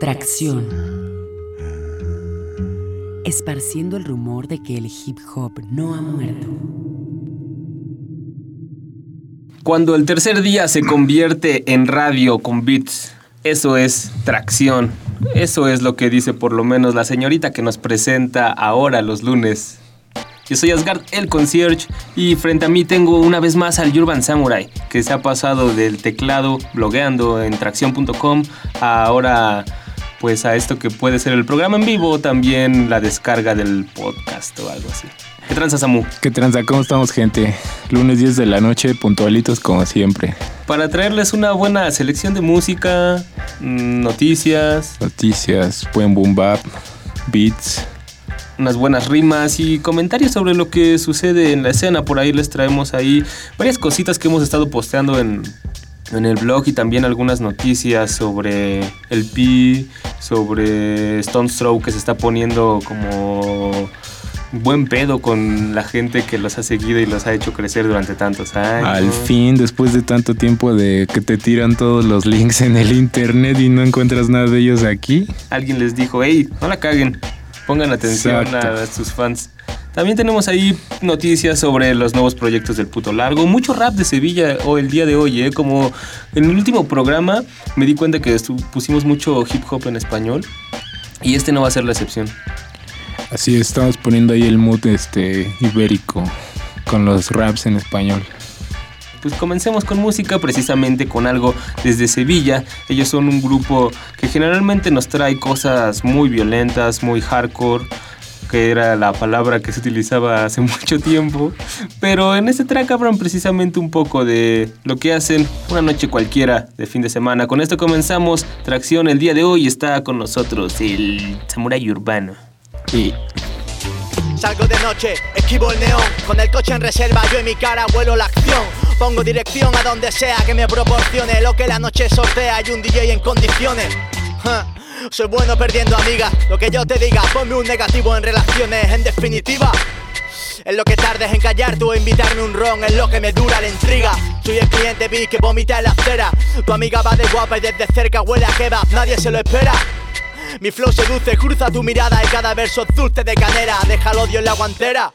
Tracción. Esparciendo el rumor de que el hip hop no ha muerto. Cuando el tercer día se convierte en radio con beats, eso es tracción. Eso es lo que dice por lo menos la señorita que nos presenta ahora los lunes. Yo soy Asgard el concierge y frente a mí tengo una vez más al Urban Samurai, que se ha pasado del teclado blogueando en tracción.com a ahora pues a esto que puede ser el programa en vivo, también la descarga del podcast o algo así. ¿Qué tranza, Samu? ¿Qué tranza? ¿Cómo estamos, gente? Lunes 10 de la noche, puntualitos como siempre. Para traerles una buena selección de música, mm, noticias. Noticias, buen boom bap, beats. Unas buenas rimas y comentarios sobre lo que sucede en la escena. Por ahí les traemos ahí varias cositas que hemos estado posteando en, en el blog y también algunas noticias sobre el Pi, sobre Stone Throw que se está poniendo como buen pedo con la gente que los ha seguido y los ha hecho crecer durante tantos años. Al fin, después de tanto tiempo de que te tiran todos los links en el internet y no encuentras nada de ellos aquí. Alguien les dijo, hey, no la caguen, pongan atención a sus fans. También tenemos ahí noticias sobre los nuevos proyectos del puto largo. Mucho rap de Sevilla o el día de hoy, ¿eh? Como en el último programa me di cuenta que pusimos mucho hip hop en español y este no va a ser la excepción. Así estamos poniendo ahí el mood este ibérico con los raps en español. Pues comencemos con música, precisamente con algo desde Sevilla. Ellos son un grupo que generalmente nos trae cosas muy violentas, muy hardcore que era la palabra que se utilizaba hace mucho tiempo. Pero en este track hablan precisamente un poco de lo que hacen una noche cualquiera de fin de semana. Con esto comenzamos Tracción el día de hoy. Está con nosotros el Samurai Urbano. Salgo de noche, esquivo el neón, con el coche en reserva, yo en mi cara vuelo la acción. Pongo dirección a donde sea que me proporcione lo que la noche sortea y un DJ en condiciones. Soy bueno perdiendo amigas, lo que yo te diga, ponme un negativo en relaciones, en definitiva. Es lo que tardes en callar tú o invitarme un ron, es lo que me dura la intriga. Soy el cliente vi que vomita en la acera. Tu amiga va de guapa y desde cerca huele a kebab, nadie se lo espera. Mi flow seduce, cruza tu mirada y cada verso dulce de canera. Deja el odio en la guantera.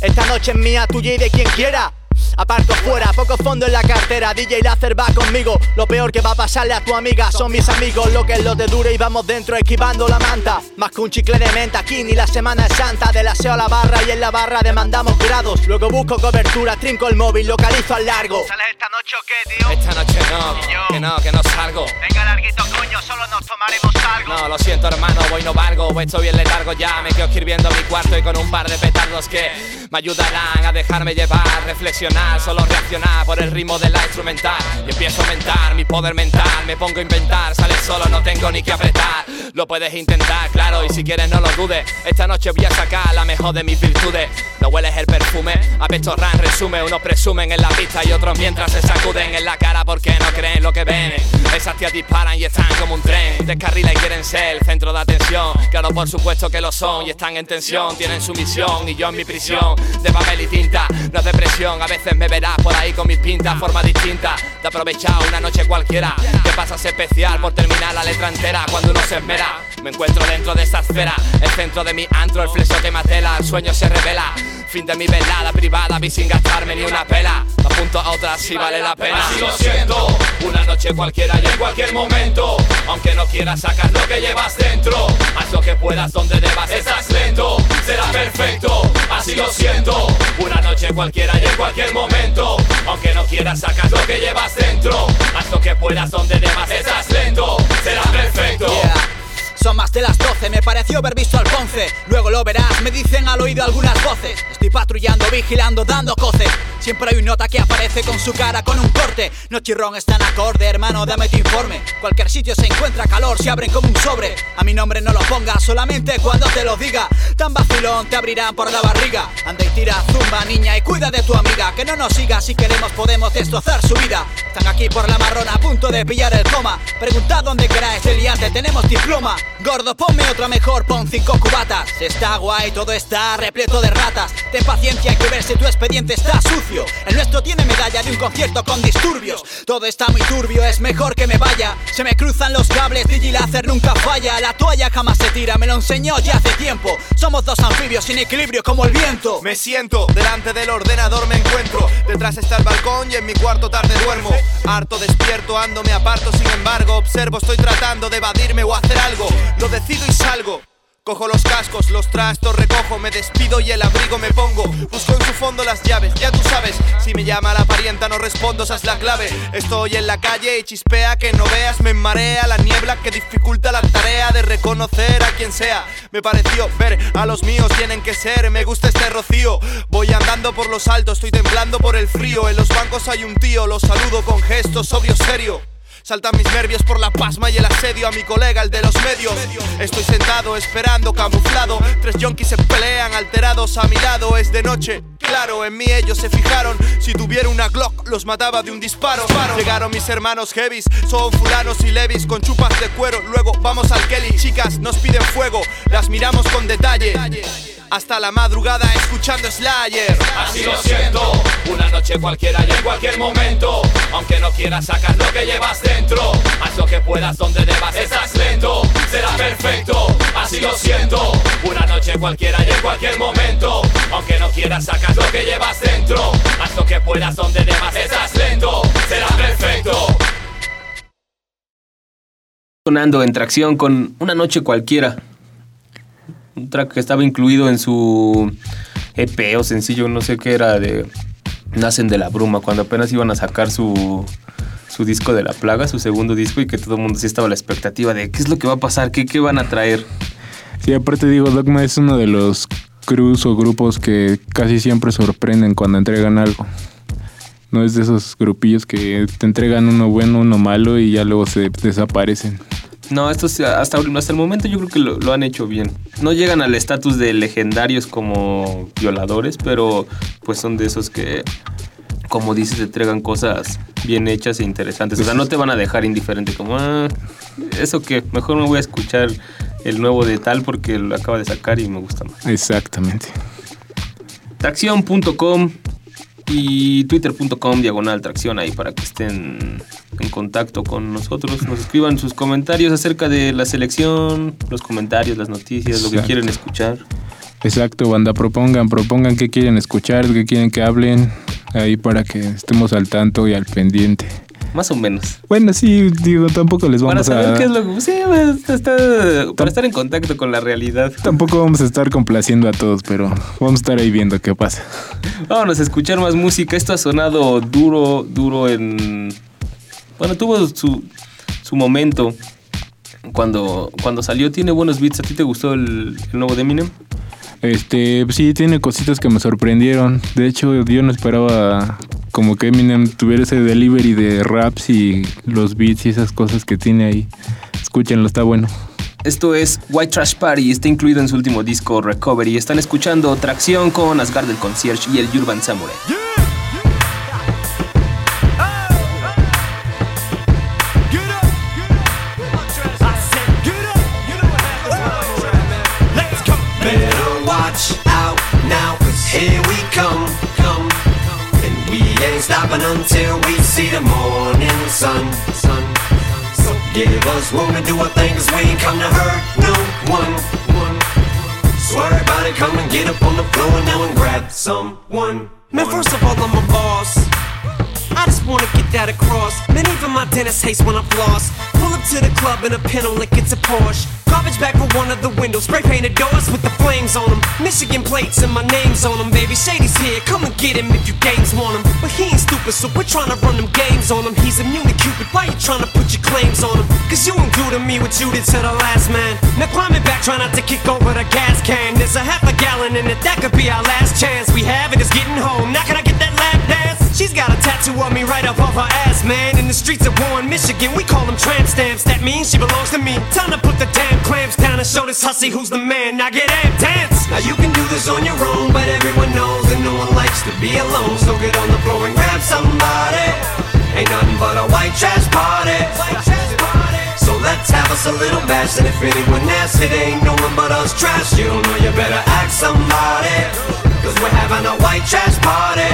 Esta noche es mía, tuya y de quien quiera. Aparto fuera, poco fondo en la cartera. DJ Láser va conmigo. Lo peor que va a pasarle a tu amiga son mis amigos. Lo que es lo de dure y vamos dentro esquivando la manta. Más que un chicle de menta, aquí ni la semana es santa. Del aseo a la barra y en la barra demandamos grados. Luego busco cobertura, trinco el móvil, localizo al largo. ¿Sales esta noche o qué, tío? Esta noche no, que no, que no salgo. Venga, larguito, coño, solo nos tomaremos algo. No, lo siento, hermano, voy no valgo. Estoy bien letargo ya. Me quedo escribiendo mi cuarto y con un par de petardos que me ayudarán a dejarme llevar, reflexionar, solo reaccionar por el ritmo de la instrumental. Y empiezo a aumentar mi poder mental, me pongo a inventar, sale solo, no tengo ni que apretar. Lo puedes intentar, claro, y si quieres no lo dudes. Esta noche voy a sacar la mejor de mis virtudes. No hueles el perfume, a ran resume. Unos presumen en la pista y otros mientras se sacuden en la cara porque no creen lo que ven. Esas tías disparan y están como un tren. Descarrila y quieren ser el centro de atención. Claro, por supuesto que lo son y están en tensión. Tienen su misión y yo en mi prisión de papel y tinta. No es depresión, a veces me verás por ahí con mis pintas, forma distinta de aprovechar una noche cualquiera. Que pasas especial por terminar la letra entera cuando uno se esmera. Me encuentro dentro de esta esfera, el centro de mi antro, el flexo que matela, el sueño se revela. Fin de mi velada privada, vi sin gastarme ni una pela. Me apunto a otra si vale la pena. Así lo cualquiera y en cualquier momento. Aunque no quieras sacar lo que llevas dentro, haz lo que puedas donde debas. Estás lento, será perfecto. Así lo siento, una noche cualquiera y en cualquier momento. Aunque no quieras sacar lo que llevas dentro, haz lo que puedas donde debas. Estás lento, será perfecto. Son más de las 12, me pareció haber visto al Ponce. Luego lo verás, me dicen al oído algunas voces. Estoy patrullando, vigilando, dando coces. Siempre hay un nota que aparece con su cara con un corte. No chirrón, está en acorde, hermano, dame tu informe. Cualquier sitio se encuentra calor, se abren como un sobre. A mi nombre no lo pongas, solamente cuando te lo diga. Tan vacilón te abrirán por la barriga. Anda y tira, zumba, niña, y cuida de tu amiga. Que no nos siga, si queremos podemos destrozar su vida. Están aquí por la marrona, a punto de pillar el coma. Preguntad dónde queráis, liante, tenemos diploma. Gordo, ponme otra mejor, pon cinco cubatas. Está guay, todo está repleto de ratas. Ten paciencia, hay que ver si tu expediente está sucio. El nuestro tiene medalla de un concierto con disturbios. Todo está muy turbio, es mejor que me vaya. Se me cruzan los cables, Digilácer nunca falla. La toalla jamás se tira, me lo enseñó ya hace tiempo. Somos dos anfibios sin equilibrio como el viento. Me siento, delante del ordenador me encuentro. Detrás está el balcón y en mi cuarto tarde duermo. Harto despierto, ando, me aparto, sin embargo, observo, estoy tratando de evadirme o hacer algo. Lo decido y salgo. Cojo los cascos, los trastos recojo, me despido y el abrigo me pongo. Busco en su fondo las llaves, ya tú sabes. Si me llama la parienta, no respondo, esa es la clave. Estoy en la calle y chispea que no veas, me marea la niebla que dificulta la tarea de reconocer a quien sea. Me pareció ver a los míos, tienen que ser. Me gusta este rocío. Voy andando por los altos, estoy temblando por el frío. En los bancos hay un tío, lo saludo con gestos, obvio serio. Saltan mis nervios por la pasma y el asedio a mi colega, el de los medios. Estoy sentado esperando, camuflado. Tres yonkis se pelean alterados a mi lado. Es de noche, claro, en mí ellos se fijaron. Si tuviera una Glock, los mataba de un disparo. Llegaron mis hermanos heavies, son fulanos y levis con chupas de cuero. Luego vamos al Kelly, chicas, nos piden fuego. Las miramos con detalle hasta la madrugada escuchando Slayer. Así lo siento, una noche cualquiera y en cualquier momento. Aunque no quieras sacar lo que llevas dentro, haz lo que puedas donde debas. Estás lento, será perfecto. Así lo siento, una noche cualquiera y en cualquier momento. Aunque no quieras sacar lo que llevas dentro, haz lo que puedas donde debas. Estás lento, será perfecto. Sonando en tracción con una noche cualquiera un track que estaba incluido en su EP o sencillo, no sé qué era, de Nacen de la Bruma, cuando apenas iban a sacar su, su disco de la plaga, su segundo disco, y que todo el mundo sí estaba a la expectativa de qué es lo que va a pasar, qué, qué van a traer. Sí, aparte digo, Dogma es uno de los crews o grupos que casi siempre sorprenden cuando entregan algo. No es de esos grupillos que te entregan uno bueno, uno malo y ya luego se desaparecen. No, estos hasta, hasta el momento yo creo que lo, han hecho bien. No llegan al estatus de legendarios como violadores, pero pues son de esos que, como dices, entregan cosas bien hechas e interesantes. O sea, no te van a dejar indiferente como, ah, eso que mejor me voy a escuchar el nuevo de tal porque lo acaba de sacar y me gusta más. Exactamente. Tracción.com y twitter.com diagonal tracción ahí para que estén en contacto con nosotros, nos escriban sus comentarios acerca de la selección, los comentarios, las noticias, lo que quieren escuchar. Exacto, banda, propongan, propongan qué quieren escuchar, qué quieren que hablen, ahí para que estemos al tanto y al pendiente. Más o menos. Bueno, sí, digo, tampoco les vamos para saber Qué es lo que... Sí, para estar en contacto con la realidad. Tampoco vamos a estar complaciendo a todos, pero vamos a estar ahí viendo qué pasa. Vámonos a escuchar más música. Esto ha sonado duro, duro en... Bueno, tuvo su, su momento cuando, cuando salió. Tiene buenos beats. ¿A ti te gustó el, el nuevo de Eminem? Este, sí, tiene cositas que me sorprendieron. De hecho, yo no esperaba como que Eminem tuviera ese delivery de raps y los beats y esas cosas que tiene ahí. Escúchenlo, está bueno. Esto es White Trash Party, está incluido en su último disco Recovery. Están escuchando Tracción con Asgard del Concierge y el Urban Samurai. Until we see the morning sun. sun. So give us room to do our thing, cause we ain't come to hurt no one. one. So everybody come and get up on the floor now and grab someone. Man, first of all, I'm a boss. I just wanna get that across. Man, even my dentist hates when I'm floss. Pull up to the club in a like it's a Porsche. Garbage bag for one of the windows. Spray painted doors with the flames on them. Michigan plates and my name's on them, baby. Shady's here, come and get him if you games want him. But he ain't stupid, so we're trying to run them games on him. He's immune to Cupid, why you trying to put your claims on him? Cause you ain't do to me what you did to the last man. Now climbing back, try not to kick over the gas can. There's a half a gallon in it, that could be our last chance. We have it, it's getting home. Now can I get that lap dance? She's got a tattoo of me right up off her ass, man. In the streets of Warren, Michigan, we call them tramp stamps. That means she belongs to me. Time to put the damn clamps down and show this hussy who's the man. Now get amped, dance. Now you can do this on your own, but everyone knows that no one likes to be alone. So get on the floor and grab somebody. Ain't nothing but a white trash party. So let's have us a little bash. And if anyone asks, it ain't no one but us trash. You don't know, you better ask somebody. Cause we're having a white trash party.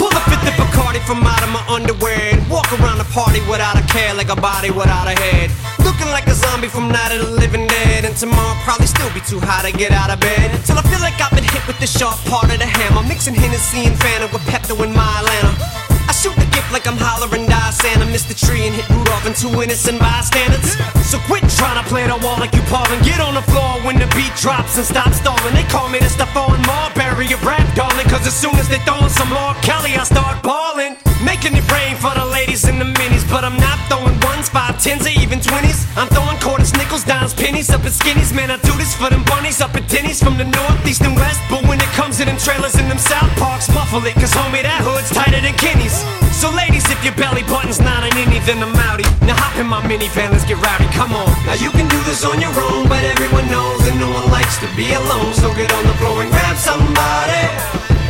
Pull the fifth of Bacardi from out of my underwear and walk around the party without a care, like a body without a head. Looking like a zombie from Night of the Living Dead. And tomorrow probably still be too high to get out of bed. Till I feel like I've been hit with the sharp part of the hammer. Mixing Hennessy and Fanta with Pepto in my Atlanta. I shoot the gift like I'm hollering die Santa Missed the tree and hit Rudolph and two innocent bystanders. So quit trying to play the wall like you Paul And get on the floor when the beat drops and stop stalling. They call me the Stephon Marbury of rap, darling Cause as soon as they throwing some more Kelly, I start balling Making it rain for the ladies in the minis But I'm not throwing ones, five, tens, or even twenties. I'm throwing quarters, nickels, dimes, pennies Up at skinnies, man I do this for them bunnies Up at tinnies. From the northeast and west But when it comes to them trailers in them South Parks Muffle it, cause homie that hood's tighter than Kenny's so ladies, if your belly button's not an innie, then I'm outie. Now hop in my minivan, let's get rowdy, come on. Now you can do this on your own, but everyone knows that no one likes to be alone. So get on the floor and grab somebody.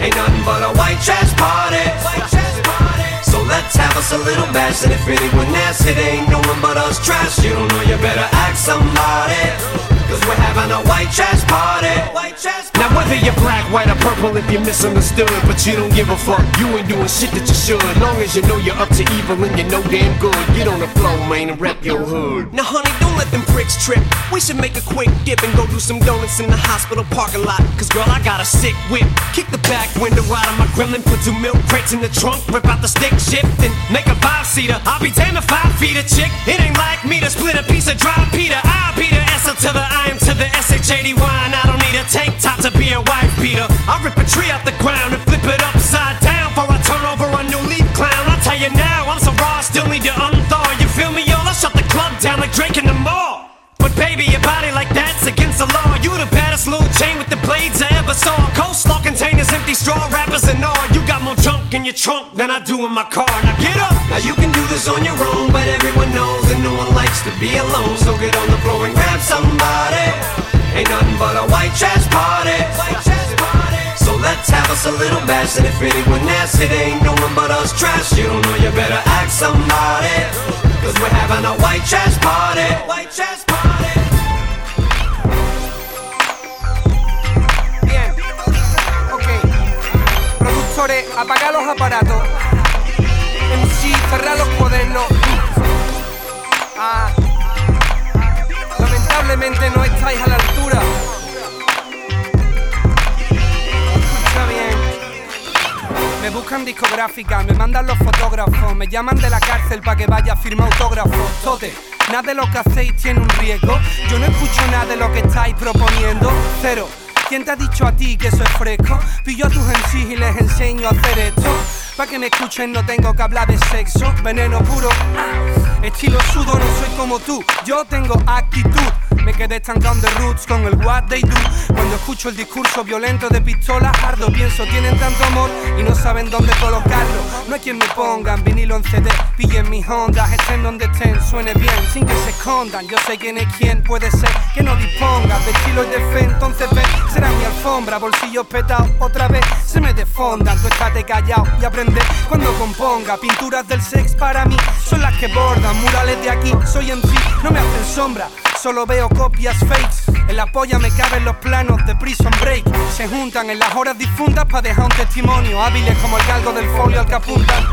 Ain't nothing but a white trash party. So let's have us a little bash, and if anyone asks, it ain't no one but us trash. You don't know, you better ask somebody. Cause we're having a white trash party. Now whether you're black, white, or purple, if you're misunderstood, but you don't give a fuck, you ain't doing shit that you should. Long as you know you're up to evil and you know damn good, get on the floor, man, and rep your hood. Now honey, don't let them pricks trip. We should make a quick dip and go do some donuts in the hospital parking lot. Cause girl, I got a sick whip. Kick the back window out of my gremlin, put two milk crates in the trunk, rip out the stick shift, and make a five seater. I'll be damn if five feet a chick. It ain't like me to split a piece of dry Peter. I'll be the S to the I am to the SHAD wine. I don't need a tank top to be a wife beater. I rip a tree off the ground and flip it upside down for I turn over a new leaf clown. I tell you now, I'm so raw, still need to unthaw. You feel me, y'all? I shut the club down like Drake in the mall. Baby, your body like that's against the law. You the baddest little chain with the blades I ever saw. Coleslaw containers, empty straw wrappers and all. You got more junk in your trunk than I do in my car. Now get up. Now you can do this on your own, but everyone knows that no one likes to be alone. So get on the floor and grab somebody. Ain't nothing but a white trash party. So let's have us a little bash, and if anyone asks, it ain't no one but us trash. You don't know, you better ask somebody. Cause we're having a white trash party. White trash party. Productores, apaga los aparatos. MC, cerrar los cuadernos. Ah. Lamentablemente no estáis a la altura. Escucha bien. Me buscan discográficas, me mandan los fotógrafos, me llaman de la cárcel para que vaya a firmar autógrafos. Tote, nada de lo que hacéis tiene un riesgo. Yo no escucho nada de lo que estáis proponiendo. Cero. ¿Quién te ha dicho a ti que eso es fresco? Pillo a tus MCs y les enseño a hacer esto. Pa' que me escuchen no tengo que hablar de sexo, veneno puro. Estilo sudo, no soy como tú, yo tengo actitud. Me quedé estancado de roots con el what they do. Cuando escucho el discurso violento de pistola, ardo, pienso, tienen tanto amor y no saben dónde colocarlo. No hay quien me pongan vinilo en CD, pillen mis ondas, estén donde estén, suene bien, sin que se escondan. Yo sé quién es quién, puede ser que no disponga de estilo y de fe, entonces ven, será mi alfombra, bolsillos petados, otra vez se me desfondan. Tú estate callado y aprende cuando componga. Pinturas del sex para mí son las que bordan, murales de aquí, soy MC, no me hacen sombra. Solo veo copias fakes. En la polla me caben los planos de Prison Break. Se juntan en las horas difundas para dejar un testimonio. Hábiles como el galgo del folio al que apuntan.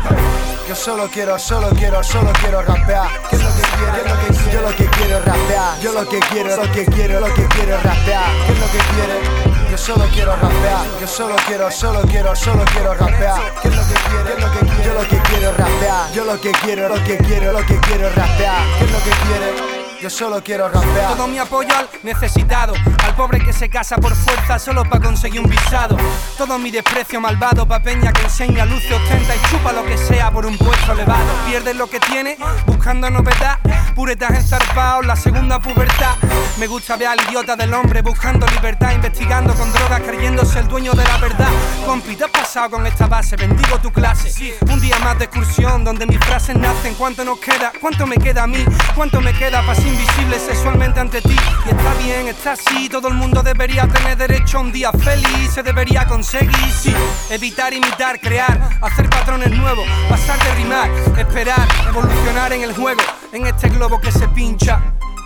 Yo solo quiero, solo quiero, solo quiero rapear. ¿Qué es lo que quiero? ¿Qué es lo que? Yo lo que quiero rapear. Yo lo que quiero, lo que quiero, lo que quiero rapear. ¿Qué es lo que quiere? Yo solo quiero rapear. Yo solo quiero, solo quiero, solo quiero rapear. ¿Qué es lo que quiere? ¿Qué es lo que? Yo lo que quiero rapear. Yo lo que quiero, lo que quiero, lo que quiero rapear. ¿Qué es lo que quiere? Yo solo quiero rapear. Todo mi apoyo al necesitado, al pobre que se casa por fuerza solo para conseguir un visado. Todo mi desprecio malvado pa' peña que enseña luce, ostenta y chupa lo que sea por un puesto elevado. Pierdes lo que tiene buscando novedad, puretas ensarpados, la segunda pubertad. Me gusta ver al idiota del hombre buscando libertad, investigando con drogas, creyéndose el dueño de la verdad. Compi, te has pasado con esta base, bendigo tu clase. Un día más de excursión donde mis frases nacen. ¿Cuánto nos queda? ¿Cuánto me queda a mí? ¿Cuánto me queda para invisible sexualmente ante ti? Y está bien, está así. Todo el mundo debería tener derecho a un día feliz. Se debería conseguir, sí. Evitar imitar, crear, hacer patrones nuevos, pasar de rimar, esperar, evolucionar en el juego, en este globo que se pincha.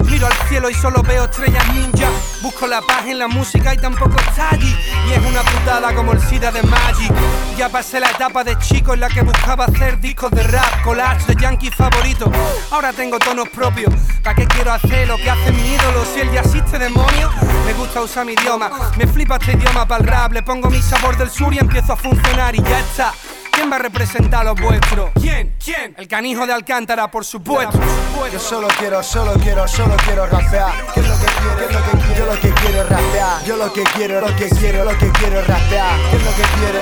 Miro al cielo y solo veo estrellas ninja. Busco la paz en la música y tampoco está allí. Y es una putada como el SIDA de Magic. Ya pasé la etapa de chico en la que buscaba hacer discos de rap, collage de yankee favorito. Ahora tengo tonos propios. ¿Para qué quiero hacer lo que hace mi ídolo? Si él ya existe demonio, me gusta usar mi idioma. Me flipa este idioma para rap. Le pongo mi sabor del sur y empiezo a funcionar y ya está. ¿Quién va a representar a los vuestros? ¿Quién? ¿Quién? El canijo de Alcántara, por supuesto. Yo solo quiero, solo quiero, solo quiero rapear. ¿Qué es lo que quiero? ¿Qué es lo que quiero? Yo lo que quiero es rapear. Yo lo que quiero, lo que quiero, lo que quiero es rapear. ¿Qué es lo que quiere?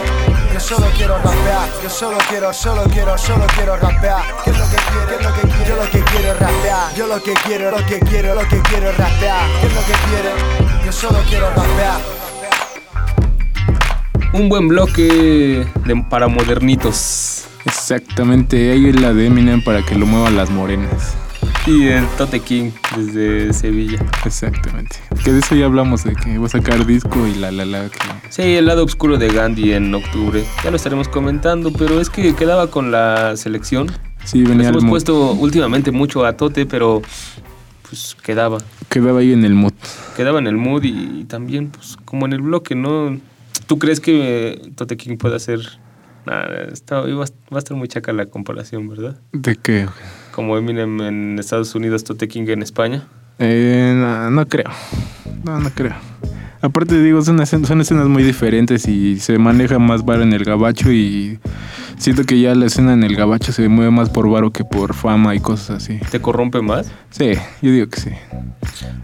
Yo solo quiero rapear. Yo solo quiero, solo quiero, solo quiero rapear. ¿Qué es lo que quiero? ¿Qué es lo que quiero? Yo lo que quiero es rapear. Yo lo que quiero, lo que quiero, lo que quiero es rapear. ¿Qué es lo que quiere? Yo solo quiero rapear. Un buen bloque de, para modernitos. Exactamente, ahí es la de Eminem para que lo muevan las morenas. Y el Tote King desde Sevilla. Exactamente. Que de eso ya hablamos, de que va a sacar disco y la la la. que- Sí, el lado oscuro de Gandhi en octubre. Ya lo estaremos comentando, pero es que quedaba con la selección. Sí, Nos venía el hemos puesto últimamente mucho a Tote, pero pues quedaba. Quedaba ahí en el mood. Quedaba en el mood y, también, pues, como en el bloque, ¿no? ¿Tú crees que eh, Tote King puede hacer? Nada, está, va a estar muy chaca la comparación, ¿verdad? ¿De qué? Como Eminem en Estados Unidos, Tote King en España. Eh, no, no creo. No, no creo. Aparte, digo, son, son escenas muy diferentes y se maneja más varo en el gabacho y siento que ya la escena en el gabacho se mueve más por varo que por fama y cosas así. ¿Te corrompe más? Sí, yo digo que sí.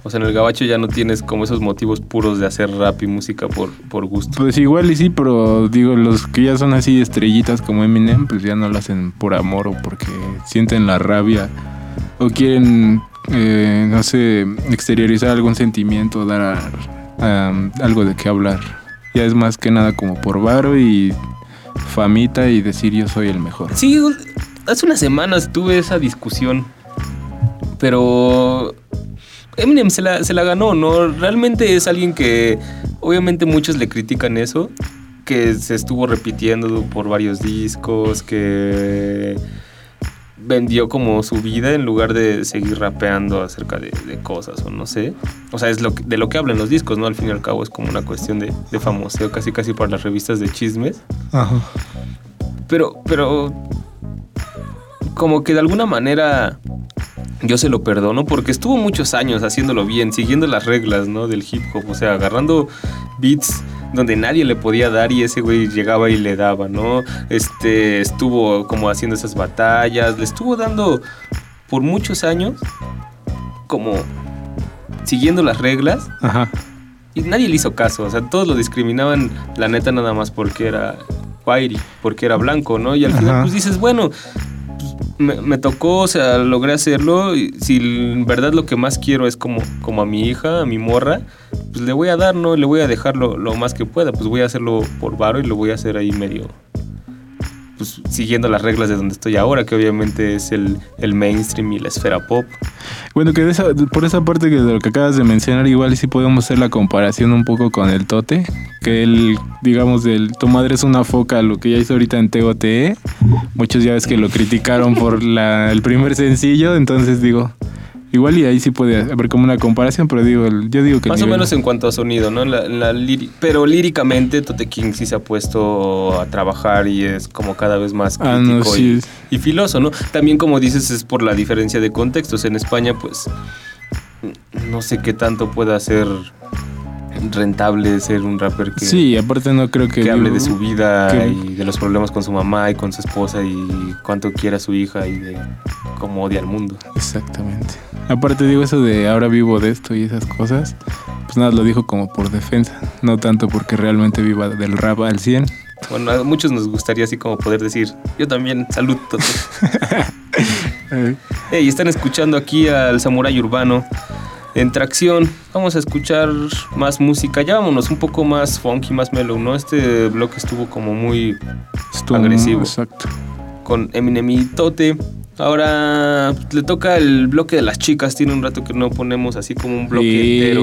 O sea, en el gabacho ya no tienes como esos motivos puros de hacer rap y música por, por gusto. Pues igual y sí, pero digo, los que ya son así estrellitas como Eminem, pues ya no lo hacen por amor o porque sienten la rabia o quieren, eh, no sé, exteriorizar algún sentimiento, dar um, algo de qué hablar. Ya es más que nada como por varo y famita y decir yo soy el mejor. Sí, hace unas semanas tuve esa discusión, pero Eminem se la, se la ganó, ¿no? Realmente es alguien que, obviamente muchos le critican eso, que se estuvo repitiendo por varios discos, que vendió como su vida en lugar de seguir rapeando acerca de, de cosas o no sé. O sea, es lo que- de lo que hablan los discos, ¿no? Al fin y al cabo es como una cuestión de, de famoseo, casi casi para las revistas de chismes. Ajá. Pero, pero, como que de alguna manera yo se lo perdono porque estuvo muchos años haciéndolo bien, siguiendo las reglas, ¿no? Del hip hop, o sea, agarrando beats donde nadie le podía dar y ese güey llegaba y le daba, ¿no? Este, estuvo como haciendo esas batallas, le estuvo dando por muchos años como siguiendo las reglas Ajá. y nadie le hizo caso, o sea, todos lo discriminaban, la neta, nada más porque era whitey, porque era blanco, ¿no? Y al final, Ajá. pues dices, bueno, me, tocó, o sea, logré hacerlo. Y si en verdad lo que más quiero es como, como a mi hija, a mi morra, pues le voy a dar, ¿no? Le voy a dejar lo, lo más que pueda, pues voy a hacerlo por varo y lo voy a hacer ahí medio. Pues siguiendo las reglas de donde estoy ahora, que obviamente es el, el mainstream y la esfera pop. Bueno, que por esa parte que de lo que acabas de mencionar, igual sí podemos hacer la comparación un poco con el Tote, que él, digamos, del Tu madre es una foca, lo que ya hizo ahorita en TOTE, muchos ya ves que lo criticaron por el primer sencillo, entonces digo, igual y ahí sí puede haber como una comparación, pero digo, yo digo que... Más o nivel- menos en cuanto a sonido, ¿no? La- la líri- pero líricamente Tote King sí se ha puesto a trabajar y es como cada vez más crítico Ah, no, sí. y, y filoso, ¿no? También como dices es por la diferencia de contextos. En España pues no sé qué tanto pueda ser rentable ser un rapper que, Sí, aparte no creo que... que hable de su vida que- y de los problemas con su mamá y con su esposa y cuánto quiere a su hija y de cómo odia al mundo. Exactamente. Aparte digo eso de ahora vivo de esto y esas cosas, pues nada, lo dijo como por defensa, no tanto porque realmente viva del rap al 100. Bueno, a muchos nos gustaría así como poder decir, yo también, salud. Tote". Eh, Hey, están escuchando aquí al Samurai Urbano en tracción. Vamos a escuchar más música. Ya vámonos un poco más funky, más mellow, ¿no? Este bloque estuvo como muy estuvo- agresivo Exacto. con Eminem y Tote. Ahora le toca el bloque de las chicas. Tiene un rato que no ponemos así como un bloque entero.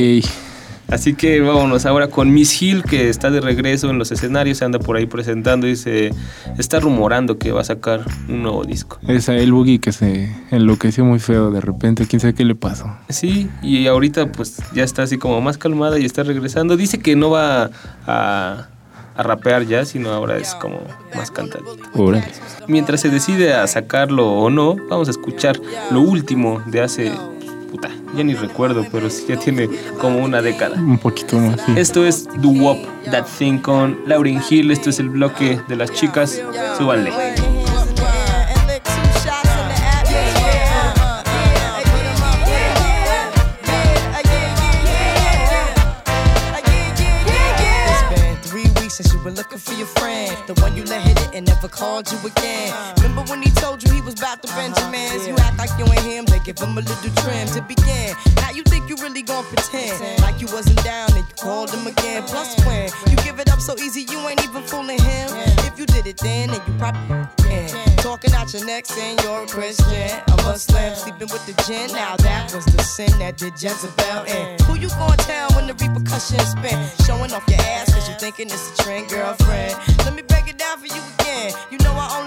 Así que vámonos ahora con Miss Hill, que está de regreso en los escenarios, se anda por ahí presentando y se está rumorando que va a sacar un nuevo disco. Es a el Boogie que se enloqueció muy feo de repente, quién sabe qué le pasó. Sí, y ahorita pues ya está así como más calmada y está regresando. Dice que no va a, a rapear ya, sino ahora es como más cantadita. Órale. Mientras se decide a sacarlo o no, vamos a escuchar lo último de hace, puta, ya ni recuerdo, pero sí ya tiene como una década. Un poquito más, sí. Esto es Do Wop That Thing con Lauryn Hill. Esto es el bloque de las chicas. Súbanle. Looking for your friend. The one you let hit it and never called you again. Remember when he told you he was about to Benjamins? You act like you ain't give him a little trim to begin. Now you think you really gon' pretend like you wasn't down and you called him again. Plus when you give it up so easy, you ain't even fooling him. If you did it then, then you probably yeah. Talking out your neck saying you're a Christian, a Muslim, sleeping with the gin. Now that was the sin that did Jezebel in. Who you gonna tell when the repercussions spin? Showing off your ass cause you thinking it's a trend, girlfriend. Let me break it down for you again. You know I only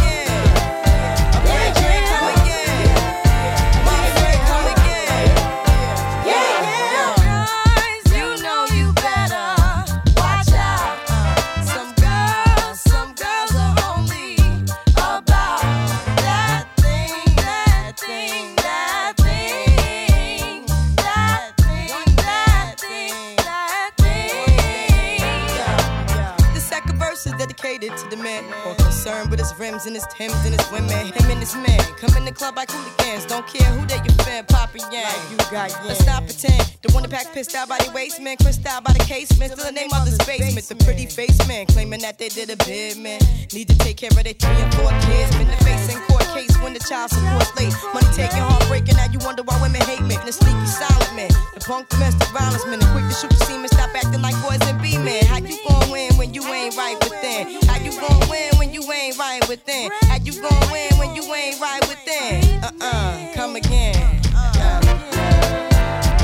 it to the man concerned with his rims and his Timbs and his women. Him and his men come in the club like hooligans. Don't care who they you fan, poppin' yang. you got Let's not pretend. The one that pack pissed out by the waistman, crissed out by the casement. Still the name of the basement. The pretty face man claiming that they did a bid, man. Need to take care of their three and four kids. Been the face in court case when the child support's late. Money taking, heartbreaking. Now you wonder why women hate me. The sneaky silent man, the punk domestic violence man, the quick to shoot the semen. Stop acting like boys and be men. How you gon' win when you ain't right within? How you gon' win you ain't right within? How you gon' win when you ain't right within? Uh uh, come again.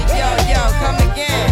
Yo, yo, come again.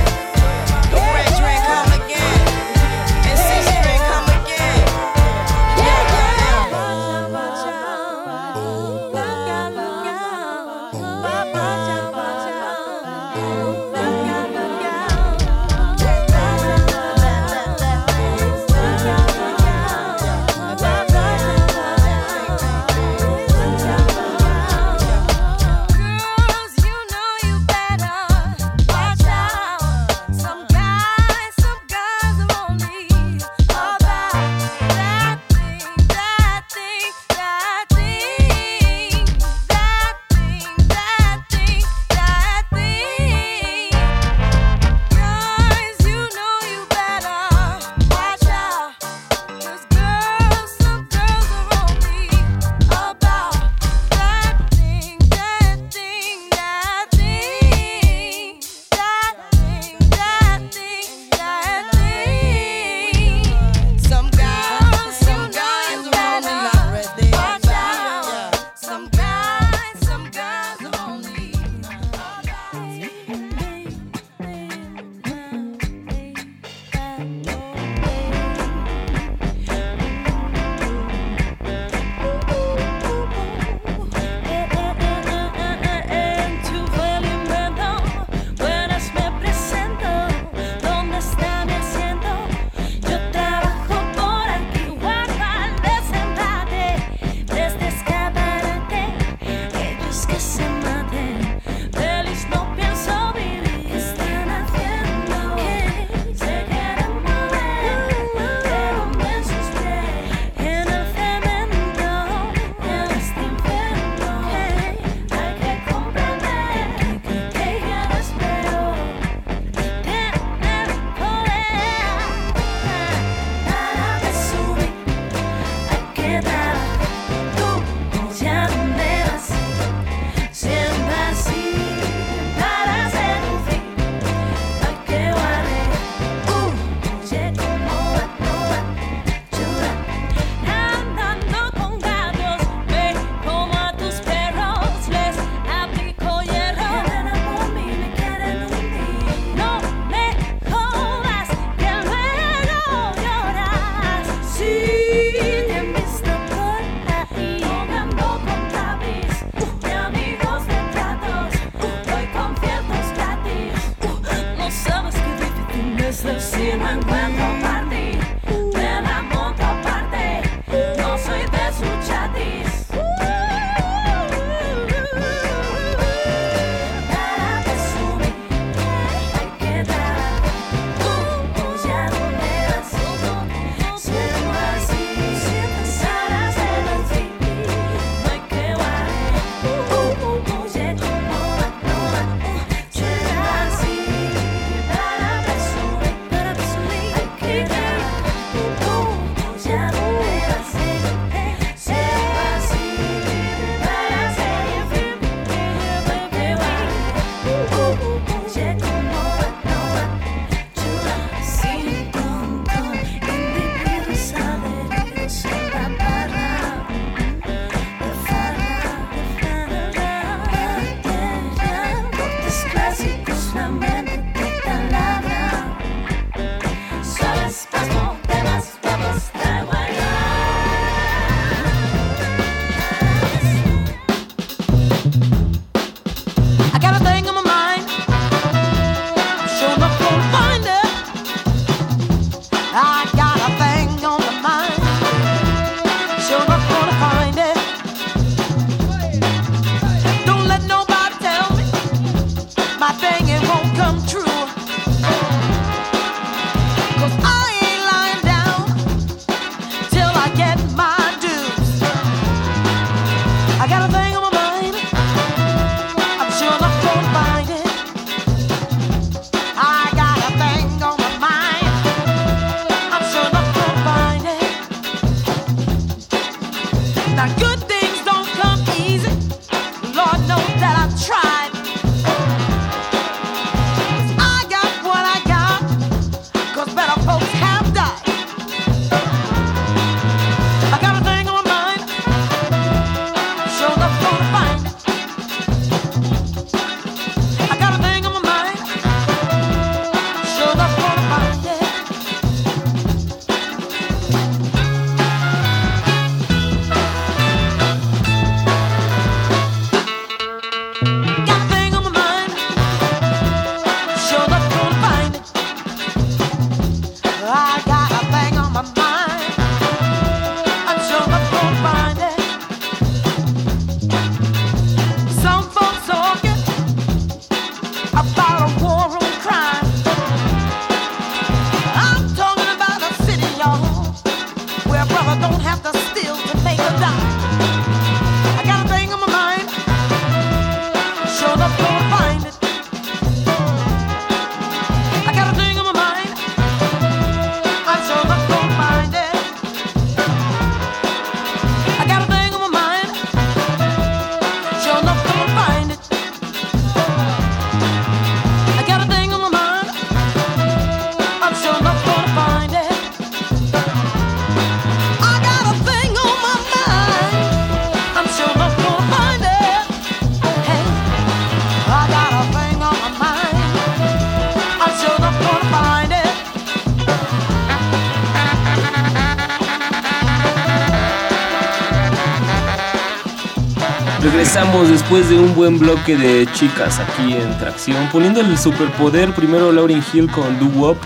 Después de un buen bloque de chicas aquí en Tracción, poniendo el superpoder primero Lauryn Hill con Do Wop,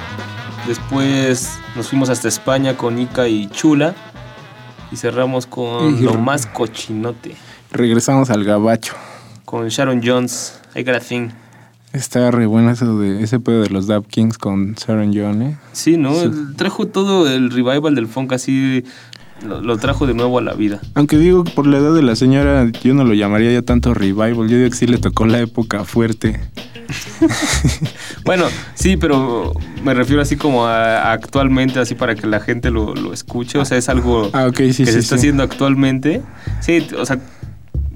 después nos fuimos hasta España con Ika y Chula y cerramos con Y- lo más cochinote, Regresamos al gabacho. con Sharon Jones, I Got a Thing. Está re bueno eso de ese pedo de los Dap Kings con Sharon John, ¿eh? Sí, ¿no? Sí. Trajo todo el revival del funk así, lo, lo trajo de nuevo a la vida. Aunque digo, por la edad de la señora, yo no lo llamaría ya tanto revival. Yo digo que sí le tocó la época fuerte. Bueno, sí, pero me refiero así como a, a actualmente, así para que la gente lo, lo escuche. O sea, es algo Ah, sí, que sí, se está haciendo actualmente. Sí, o sea,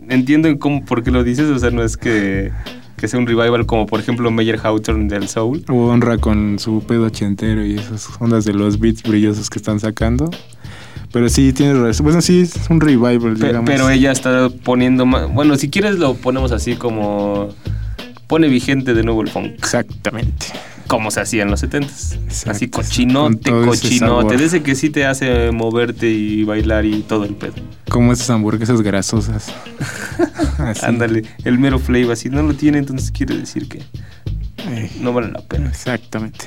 entiendo en cómo, por qué lo dices. O sea, no es que, que sea un revival como, por ejemplo, Meyer Hawthorne del Soul. O honra con su pedo ochentero y esas ondas de los beats brillosos que están sacando. Pero sí, tienes razón. Bueno, sí, es un revival, Pe- digamos. pero ella está poniendo más. Bueno, si quieres, lo ponemos así como. Pone vigente de nuevo el funk. Exactamente. Como se hacía en los 70s. Así cochinote, cochinote. De ese que sí te hace moverte y bailar y todo el pedo. Como esas hamburguesas grasosas. Ándale, el mero flavor. Si no lo tiene, entonces quiere decir que Ey, no vale la pena. Exactamente.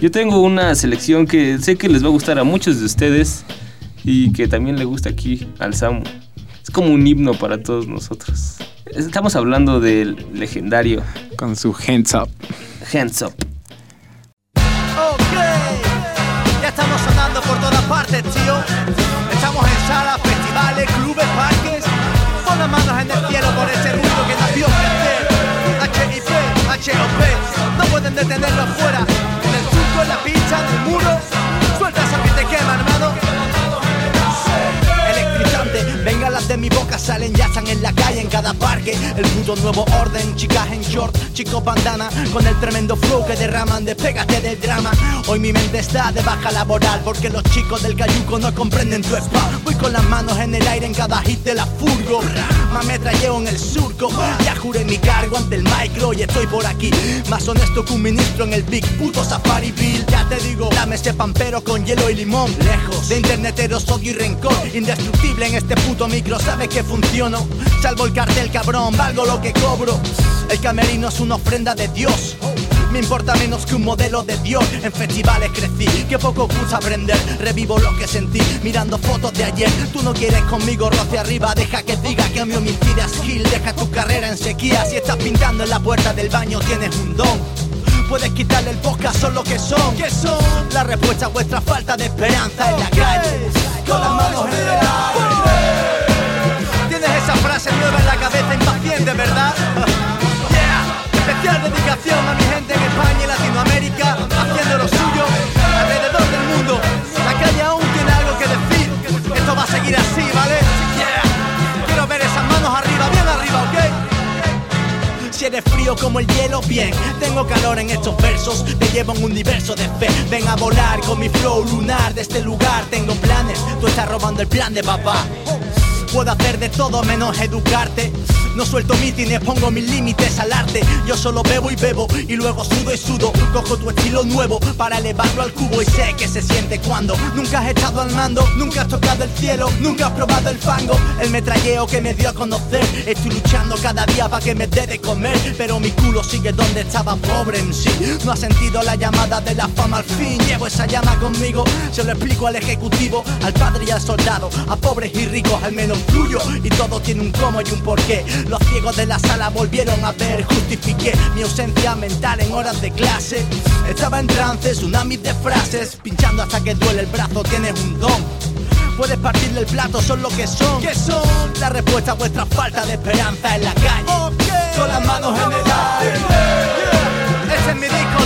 Yo tengo una selección que sé que les va a gustar a muchos de ustedes y que también le gusta aquí al Samu. Es como un himno para todos nosotros. Estamos hablando del legendario. Con su hands up. Hands up. Ok, ya estamos sonando por todas partes, tío. Estamos en salas, festivales, clubes, parques. Pon las manos en el cielo por ese ruido que nació. HIP, HOP, no pueden detenerlo afuera. La pista, en el muro. Venga las de mi boca, salen, ya están en la calle, en cada parque. El puto nuevo orden, chicas en short, chicos bandana, con el tremendo flow que derraman, despégate del drama. Hoy mi mente está de baja laboral, porque los chicos del cayuco no comprenden tu spam. Voy con las manos en el aire en cada hit de la furgo. Me trayeo en el surco, ya juré mi cargo ante el micro y estoy por aquí. Más honesto que un ministro en el big puto Safari Bill. Ya te digo, dame ese pampero con hielo y limón. Lejos de interneteros, odio y rencor. Indestructible en este puto micro, sabes que funciono. Salvo el cartel, cabrón, valgo lo que cobro. El camerino es una ofrenda de Dios. Me importa menos que un modelo de Dios. En festivales crecí, que poco gusta aprender. Revivo lo que sentí mirando fotos de ayer. Tú no quieres conmigo, roce arriba. Deja que diga que mi homicida es kill. Deja tu carrera en sequía. Si estás pintando en la puerta del baño, tienes un don. Puedes quitarle el podcast, son lo que son. ¿Qué son? La respuesta a vuestra falta de esperanza en la calle. Con las manos en el aire. Como el hielo, bien. Tengo calor en estos versos, te llevo un universo de fe. Ven a volar con mi flow lunar de este lugar. Tengo planes, tú estás robando el plan de papá. Puedo hacer de todo menos educarte. No suelto mítines, pongo mis límites al arte. Yo solo bebo y bebo y luego sudo y sudo. Cojo tu estilo nuevo para elevarlo al cubo y sé que se siente cuando nunca has estado al mando, nunca has tocado el cielo, nunca has probado el fango. El metralleo que me dio a conocer. Estoy luchando cada día para que me dé de comer, pero mi culo sigue donde estaba pobre en sí. No ha sentido la llamada de la fama al fin. Llevo esa llama conmigo, se lo explico al ejecutivo, al padre y al soldado, a pobres y ricos, al menos fluyo. Y todo tiene un cómo y un porqué. Los ciegos de la sala volvieron a ver, justifiqué mi ausencia mental en horas de clase. Estaba en trance, tsunamis de frases, pinchando hasta que duele el brazo, tienes un don. Puedes partirle el plato, son lo que son. ¿Qué son? La respuesta a vuestra falta de esperanza en la calle. Con las manos en el aire. Ese es mi disco,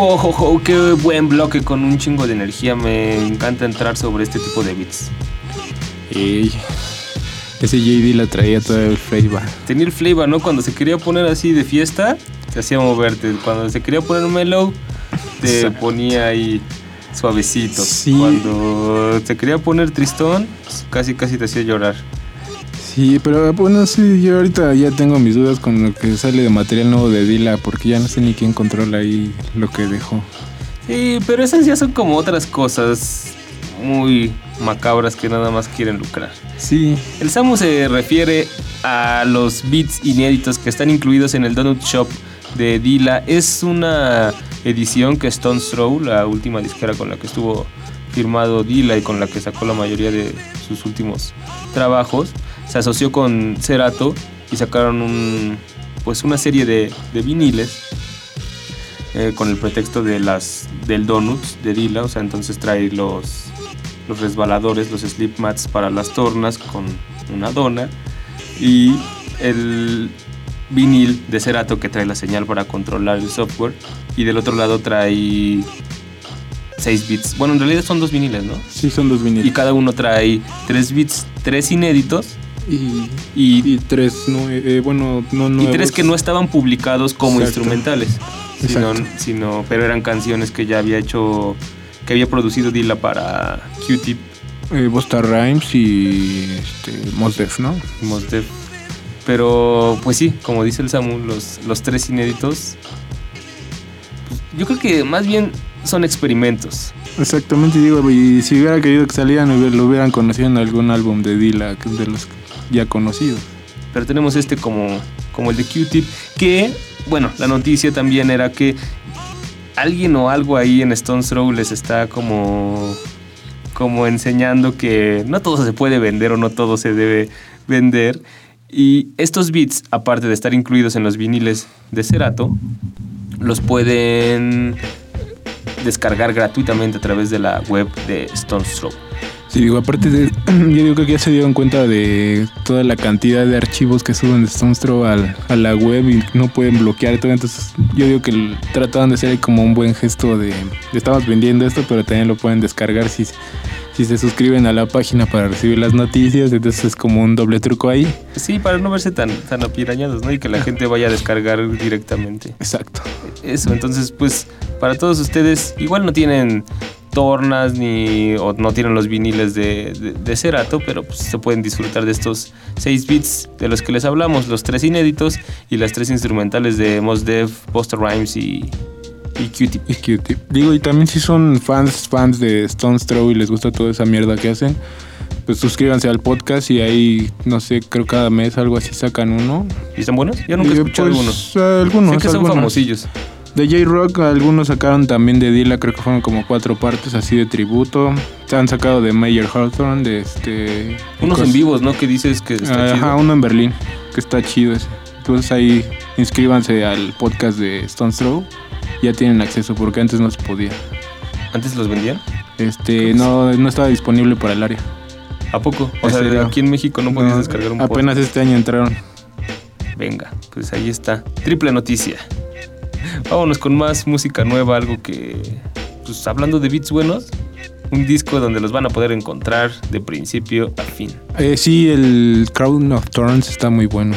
Wow, qué buen bloque con un chingo de energía. Me encanta entrar sobre este tipo de beats. Ey, ese JD la traía todo el flavor. Tenía el flavor, ¿no? Cuando se quería poner así de fiesta, te hacía moverte. Cuando se quería poner mellow, te Exacto. ponía ahí suavecito. Sí. Cuando te quería poner tristón, casi casi te hacía llorar. Sí, pero bueno, sí, yo ahorita ya tengo mis dudas con lo que sale de material nuevo de Dila, porque ya no sé ni quién controla ahí lo que dejó. Sí, pero esas ya son como otras cosas muy macabras que nada más quieren lucrar. Sí. El Samu se refiere a los beats inéditos que están incluidos en el Donut Shop de Dila. Es una edición que Stone Throw, la última disquera con la que estuvo firmado Dila y con la que sacó la mayoría de sus últimos trabajos, se asoció con Cerato y sacaron un, pues una serie de, de viniles eh, con el pretexto de las del donuts de Dila, o sea, entonces trae los los resbaladores, los slip mats para las tornas con una dona Y el vinil de Cerato que trae la señal para controlar el software. Y del otro lado trae 6 bits. Bueno, en realidad son dos viniles, ¿no? Sí, son dos viniles. Y cada uno trae 3 bits, 3 inéditos Y, y, y tres, no, eh, bueno, no y nuevos. tres que no estaban publicados como Exacto. instrumentales. Sino, pero eran canciones que ya había hecho, que había producido Dilla para Q-Tip Eh, Busta Rhymes y este, Mos Def, ¿no? y Mos Def. Pero, pues sí, como dice el Samu, los, los tres inéditos, pues, yo creo que más bien son experimentos. Exactamente, digo, y si hubiera querido que salieran, lo hubieran conocido en algún álbum de que es de los ya conocidos. Pero tenemos este como, como el de Q-Tip, que, bueno, la noticia también era que alguien o algo ahí en Stones Throw les está como, como enseñando que no todo se puede vender o no todo se debe vender. Y estos beats, aparte de estar incluidos en los viniles de Cerato, los pueden descargar gratuitamente a través de la web de Stones Throw. Sí, digo, aparte de. Yo digo que ya se dieron cuenta de toda la cantidad de archivos que suben de Stones Throw al- a la web y no pueden bloquear todo. Entonces, yo digo que trataban de hacer como un buen gesto de. de Estamos vendiendo esto, pero también lo pueden descargar si, si se suscriben a la página para recibir las noticias. Entonces, es como un doble truco ahí. Sí, para no verse tan, tan apirañados, ¿no? Y que la gente vaya a descargar directamente. Exacto. Eso, entonces, pues, para todos ustedes, igual no tienen tornas ni o no tienen los viniles de, de, de Cerato, pero pues se pueden disfrutar de estos 6 bits de los que les hablamos, los tres inéditos y las tres instrumentales de Mos Def, Busta Rhymes y, y Q-Tip. Y Q-Tip. Digo, y también si son fans, fans de Stones Throw y les gusta toda esa mierda que hacen, pues suscríbanse al podcast y ahí, no sé, creo cada mes algo así sacan uno. ¿Y están buenos? Yo nunca he escuchado pues, alguno. Algunos, Sé que son algunos. famosillos. De J-Rock, algunos sacaron también de Dilla, creo que fueron como cuatro partes así de tributo. Se han sacado de Mayer Hawthorne, de este. Unos en vivos, ¿no? Que dices que está Ajá, chido. uno en Berlín, que está chido ese. Entonces ahí inscríbanse al podcast de Stones Throw. Ya tienen acceso porque antes no se podía. ¿Antes los vendían? Este, no, no estaba disponible para el área. ¿A poco? O ¿En sea, aquí en México no podías No, descargar un Apenas este año entraron. Venga, pues ahí está. Triple noticia. Vámonos con más música nueva, algo que, pues hablando de beats buenos, un disco donde los van a poder encontrar de principio a fin. Eh, sí, el Crown of Thorns está muy bueno.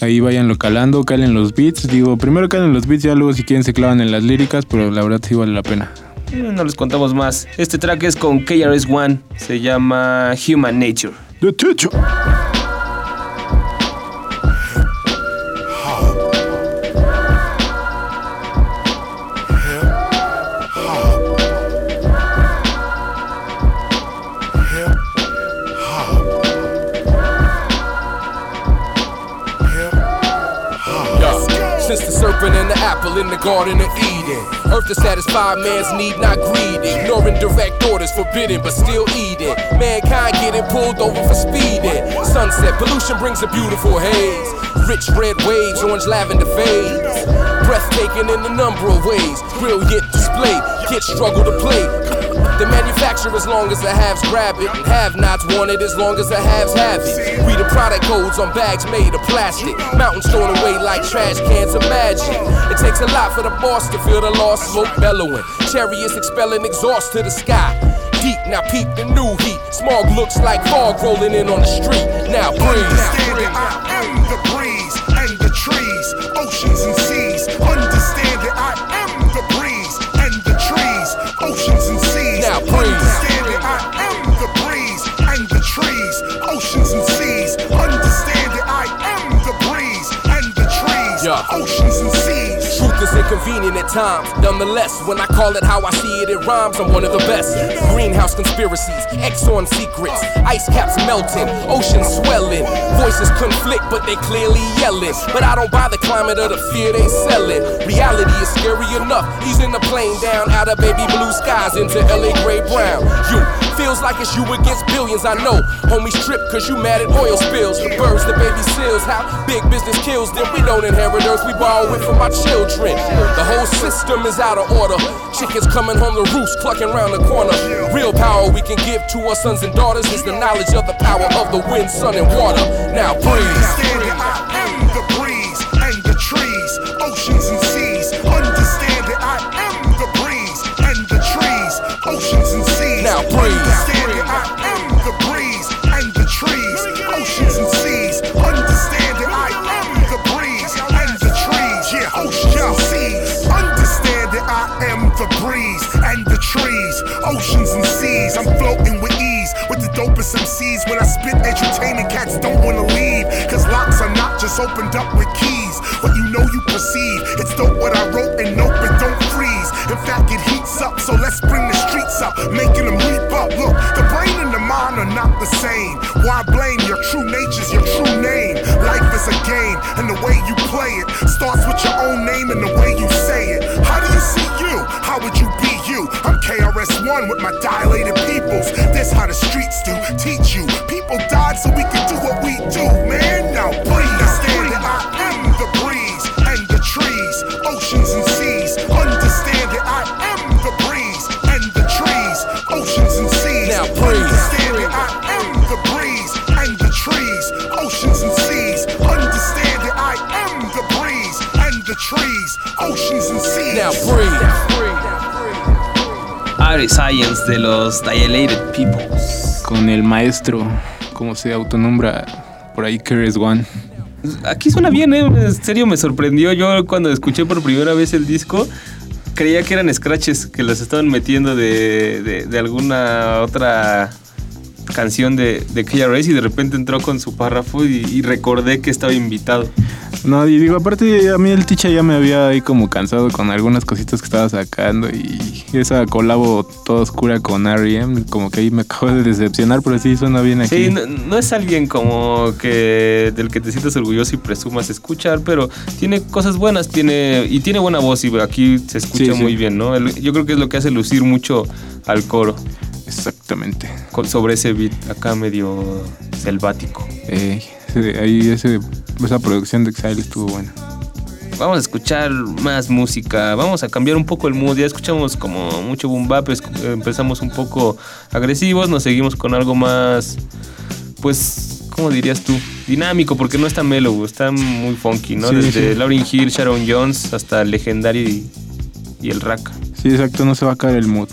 Ahí váyanlo calando, calen los beats. Digo, primero calen los beats, ya luego si quieren se clavan en las líricas, pero la verdad sí vale la pena. Eh, No les contamos más. Este track es con KRS-One, se llama Human Nature. The teacher. The Garden of Eden, earth to satisfy man's need, not greed. Ignoring direct orders, forbidden but still eating. Mankind getting pulled over for speeding. Sunset pollution brings a beautiful haze. Rich red waves, orange lavender fades. Breathtaking in a number of ways. Brilliant display, kids struggle to play. The manufacturer as long as the haves grab it, have nots want it as long as the haves have it. We the product codes on bags made of plastic, mountains thrown away like trash cans of magic. It takes a lot for the boss to feel the lost smoke bellowing, chariots expelling exhaust to the sky. Deep, now peep the new heat. Smog looks like fog rolling in on the street. Now breathe. Understand that I am the breeze and the trees, oceans and oceans and seas. Truth is inconvenient at times. Nonetheless, when I call it how I see it, it rhymes. I'm one of the best. Greenhouse conspiracies, Exxon secrets, ice caps melting, oceans swelling. Voices conflict, but they clearly yelling. But I don't buy the climate of the fear they selling. Reality is scary enough. He's in the plane down out of baby blue skies into LA gray brown. You Feels like it's you against billions, I know. Homies trip cause you mad at oil spills. The birds, the baby seals, how big business kills them. We don't inherit earth, we borrow it from our children. The whole system is out of order. Chickens coming home to roost, clucking round the corner. Real power we can give to our sons and daughters is the knowledge of the power of the wind, sun, and water. Now breathe. Am the breeze and the trees, oceans and seas. Understand that I am the breeze and the trees, oceans and seas. Now breathe. Understand that I am the breeze and the trees, oceans and seas. Understand that I am the breeze and the trees, yeah, oceans and seas. Understand that I am the breeze and the trees, oceans and seas. I'm floating with ease with the dopest MCs. When I spit entertaining, cats don't wanna leave. Cause locks are not just opened up with keys. KRS1 with my dilated peoples. This how the streets do. Teach you. People died so we can do what we do, man. Art Science de los Dilated Peoples. Con el maestro, como se autonombra por ahí, Keres One. Aquí suena bien, ¿eh? En serio me sorprendió. Yo cuando escuché por primera vez el disco, creía que eran scratches que los estaban metiendo de, de- de alguna otra canción de, de KRS y de repente entró con su párrafo y, y recordé que estaba invitado. No, y digo, aparte a mí el Ticha ya me había ahí como cansado con algunas cositas que estaba sacando y esa colabo toda oscura con R.E.M. como que ahí me acabo de decepcionar, pero sí suena bien aquí. Sí, no, no es alguien como que del que te sientas orgulloso y presumas escuchar, pero tiene cosas buenas, tiene y tiene buena voz y aquí se escucha Sí, sí. muy bien, ¿no? El- yo creo que es lo que hace lucir mucho al coro. Exactamente. Con- sobre ese beat acá medio selvático. Eh, ese- ahí ese, esa producción de Exile estuvo buena. Vamos a escuchar más música, vamos a cambiar un poco el mood. Ya escuchamos como mucho boom bap, empezamos un poco agresivos, nos seguimos con algo más, pues, ¿cómo dirías tú? Dinámico, porque no está mellow, está muy funky, ¿no? Sí, Desde sí. Lauryn Hill, Sharon Jones hasta el legendario y, y el rack. Sí, exacto, no se va a caer el mood.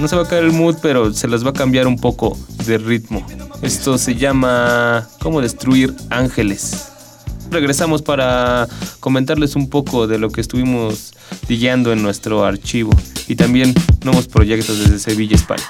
No se va a caer el mood, pero se les va a cambiar un poco de ritmo. Esto se llama ¿Cómo destruir ángeles? Regresamos para comentarles un poco de lo que estuvimos digueando en nuestro archivo y también nuevos proyectos desde Sevilla, España.